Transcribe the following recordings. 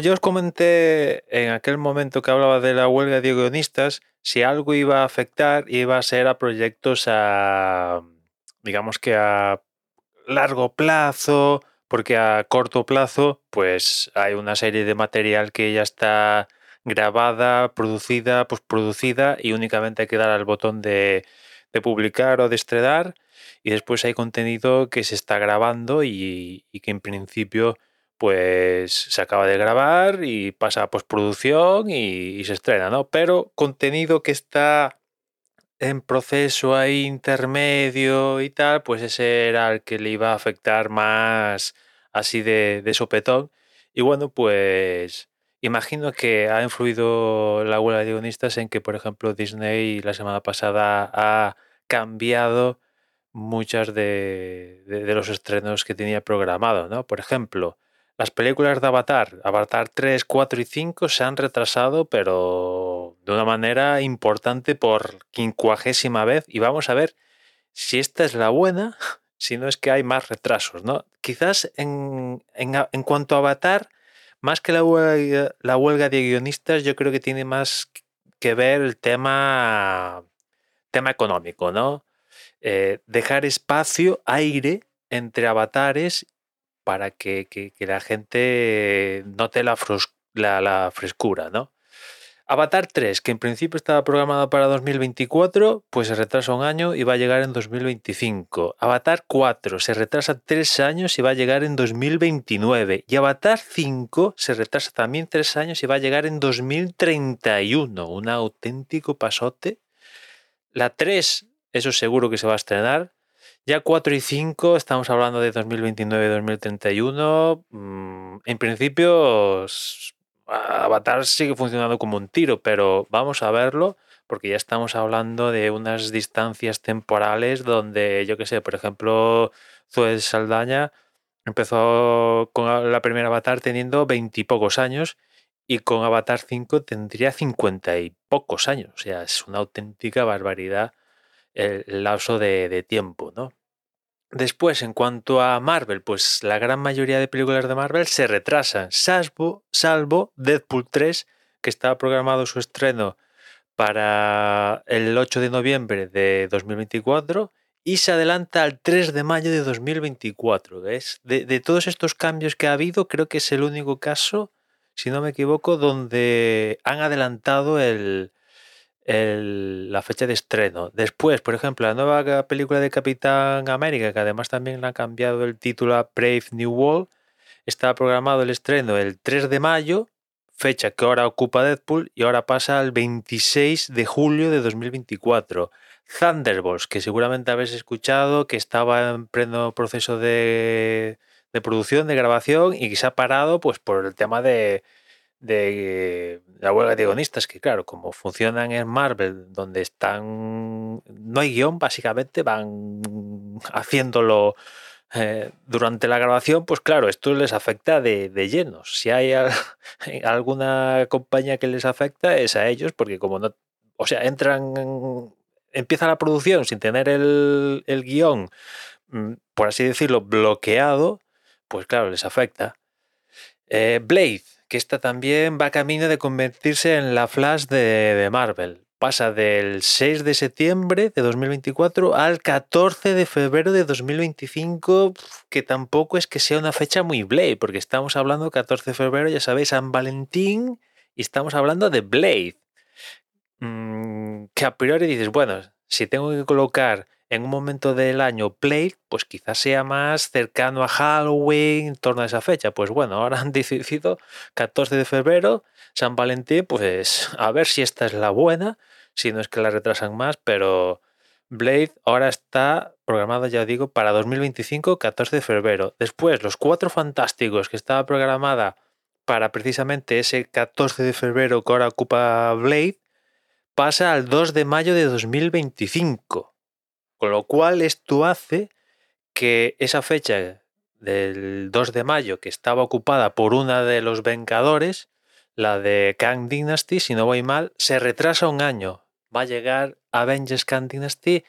como ya os comenté en aquel momento que hablaba de la huelga de guionistas, si algo iba a afectar, iba a ser a proyectos a, digamos que a largo plazo, porque a corto plazo, pues hay una serie de material que ya está grabada, producida, postproducida y únicamente hay que dar al botón de, de publicar o de estrenar y después hay contenido que se está grabando y que en principio pues se acaba de grabar y pasa a postproducción y, se estrena, ¿no? Pero contenido que está en proceso ahí intermedio y tal, pues ese era el que le iba a afectar más así de, de sopetón. Y bueno, pues imagino que ha influido la huelga de guionistas en que, por ejemplo, Disney la semana pasada ha cambiado muchas de, de, de los estrenos que tenía programado, ¿no? Por ejemplo, las películas de Avatar, Avatar 3, 4 y 5 se han retrasado, pero de una manera importante por quincuagésima vez. Y vamos a ver si esta es la buena, si no es que hay más retrasos, ¿no? Quizás en, en, cuanto a Avatar, más que la huelga, la huelga, de guionistas, yo creo que tiene más que ver el tema, tema económico, ¿no? Eh, dejar espacio, aire entre avatares para que, que, la gente note la, la, la, frescura, ¿no? Avatar 3, que en principio estaba programado para 2024, pues se retrasa un año y va a llegar en 2025. Avatar 4 se retrasa tres años y va a llegar en 2029. Y Avatar 5 se retrasa también tres años y va a llegar en 2031. Un auténtico pasote. La 3, eso seguro que se va a estrenar. Ya 4 y 5, estamos hablando de 2029-2031. Mm, en principio, Avatar sigue funcionando como un tiro, pero vamos a verlo porque ya estamos hablando de unas distancias temporales donde, yo qué sé, por ejemplo, Zoe Saldaña empezó con la primera Avatar teniendo veintipocos años y con Avatar 5 tendría cincuenta y pocos años. O sea, es una auténtica barbaridad el lapso de, tiempo, ¿no? Después, en cuanto a Marvel, pues la gran mayoría de películas de Marvel se retrasan, salvo, salvo Deadpool 3, que estaba programado su estreno para el 8 de noviembre de 2024 y se adelanta al 3 de mayo de 2024. ¿ves? De, de todos estos cambios que ha habido, creo que es el único caso, si no me equivoco, donde han adelantado el, la fecha de estreno. Después, por ejemplo, la nueva película de Capitán América, que además también han cambiado el título a Brave New World, estaba programado el estreno el 3 de mayo, fecha que ahora ocupa Deadpool y ahora pasa al 26 de julio de 2024. Thunderbolts, que seguramente habéis escuchado, que estaba en pleno proceso de, de producción, de grabación y que se ha parado pues por el tema de, de la huelga de guionistas, que claro, como funcionan en Marvel, donde están, no hay guion, básicamente van haciéndolo eh, durante la grabación, pues claro, esto les afecta de, de lleno. Si hay alguna compañía que les afecta, es a ellos, porque como no, o sea, entran, empieza la producción sin tener el, el guion, mm, por así decirlo, bloqueado, pues claro, les afecta. Eh, Blade, que esta también va camino de convertirse en la Flash de, Marvel. Pasa del 6 de septiembre de 2024 al 14 de febrero de 2025, que tampoco es que sea una fecha muy Blade, porque estamos hablando 14 de febrero, ya sabéis, San Valentín, y estamos hablando de Blade. Mm, que a priori dices, bueno, si tengo que colocar en un momento del año Blade, pues quizás sea más cercano a Halloween, en torno a esa fecha. Pues bueno, ahora han decidido 14 de febrero, San Valentín, pues a ver si esta es la buena, si no es que la retrasan más, pero Blade ahora está programado, ya digo, para 2025, 14 de febrero. Después, Los Cuatro Fantásticos, que estaba programada para precisamente ese 14 de febrero que ahora ocupa Blade, pasa al 2 de mayo de 2025. Con lo cual esto hace que esa fecha del 2 de mayo, que estaba ocupada por una de los Vengadores, la de Kang Dynasty, si no voy mal, se retrasa un año. Va a llegar Avengers Kang Dynasty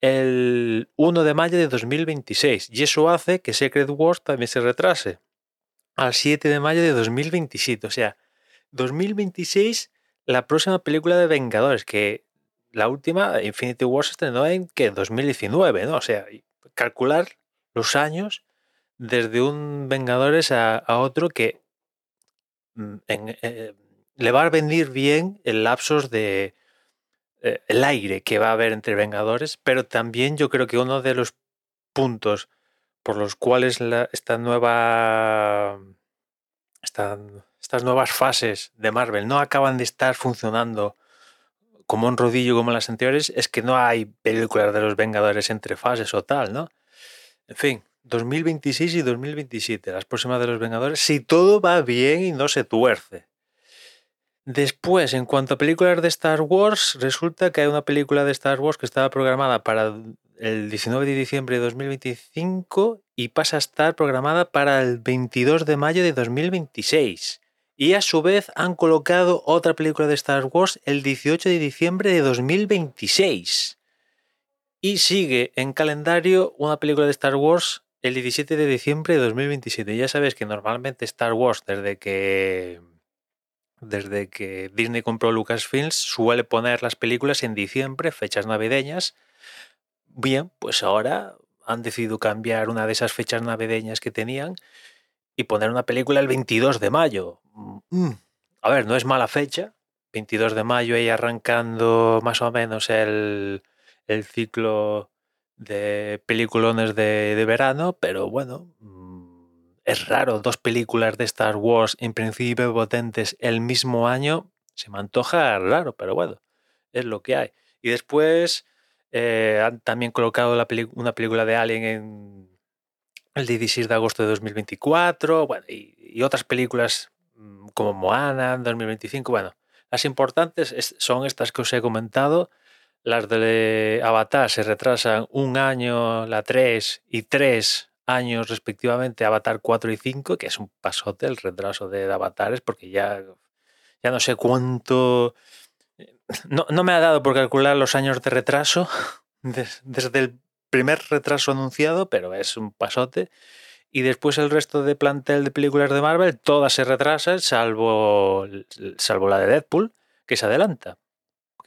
el 1 de mayo de 2026. Y eso hace que Secret Wars también se retrase. al 7 de mayo de 2027. O sea, 2026, la próxima película de Vengadores, que la última, Infinity War, se estrenó en que 2019, ¿no? O sea, calcular los años desde un Vengadores a, otro que mm, en, eh, le va a venir bien el lapsos de eh, el aire que va a haber entre Vengadores, pero también yo creo que uno de los puntos por los cuales esta nueva esta, estas nuevas fases de Marvel no acaban de estar funcionando como un rodillo como las anteriores es que no hay películas de los Vengadores entre fases o tal, ¿no? En fin, 2026 y 2027, las próximas de los Vengadores, si todo va bien y no se tuerce. Después, en cuanto a películas de Star Wars, resulta que hay una película de Star Wars que estaba programada para el 19 de diciembre de 2025 y pasa a estar programada para el 22 de mayo de 2026. Y a su vez han colocado otra película de Star Wars el 18 de diciembre de 2026. Y sigue en calendario una película de Star Wars el 17 de diciembre de 2027. Ya sabes que normalmente Star Wars, desde que desde que Disney compró Lucasfilms, suele poner las películas en diciembre, fechas navideñas. Bien, pues ahora han decidido cambiar una de esas fechas navideñas que tenían y poner una película el 22 de mayo. Mm. A ver, no es mala fecha. 22 de mayo y arrancando más o menos el, el ciclo de peliculones de, de verano, pero bueno, es raro, dos películas de Star Wars en principio potentes el mismo año, se me antoja raro, pero bueno, es lo que hay. Y después eh, han también colocado la una película de Alien en el 16 de agosto de 2024, bueno, y, y otras películas mm, como Moana en 2025, bueno, las importantes es, son estas que os he comentado. Las de Avatar se retrasan un año, la 3 y 3 años respectivamente Avatar 4 y 5, que es un pasote el retraso de Avatares, porque ya, ya no sé cuánto... No, no, me ha dado por calcular los años de retraso desde el primer retraso anunciado, pero es un pasote. Y después el resto de plantel de películas de Marvel, todas se retrasan, salvo, salvo la de Deadpool, que se adelanta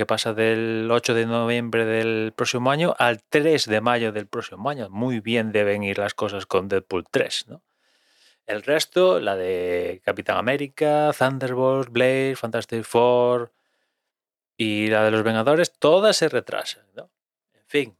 que pasa del 8 de noviembre del próximo año al 3 de mayo del próximo año. Muy bien deben ir las cosas con Deadpool 3, ¿no? El resto, la de Capitán América, Thunderbolt, Blade, Fantastic Four y la de los Vengadores, todas se retrasan, ¿no? En fin.